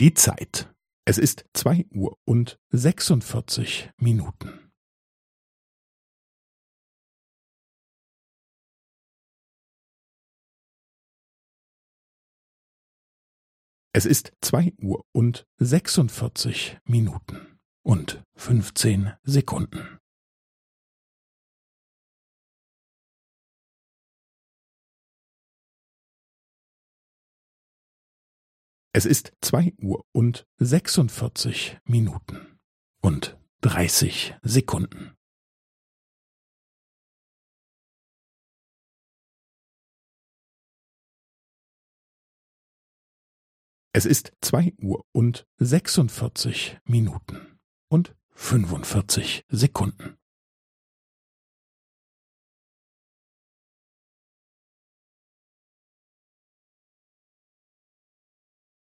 Die Zeit. Es ist zwei Uhr und sechsundvierzig Minuten. Es ist zwei Uhr und sechsundvierzig Minuten und fünfzehn Sekunden. Es ist zwei Uhr und sechsundvierzig Minuten und dreißig Sekunden. Es ist zwei Uhr und sechsundvierzig Minuten und fünfundvierzig Sekunden.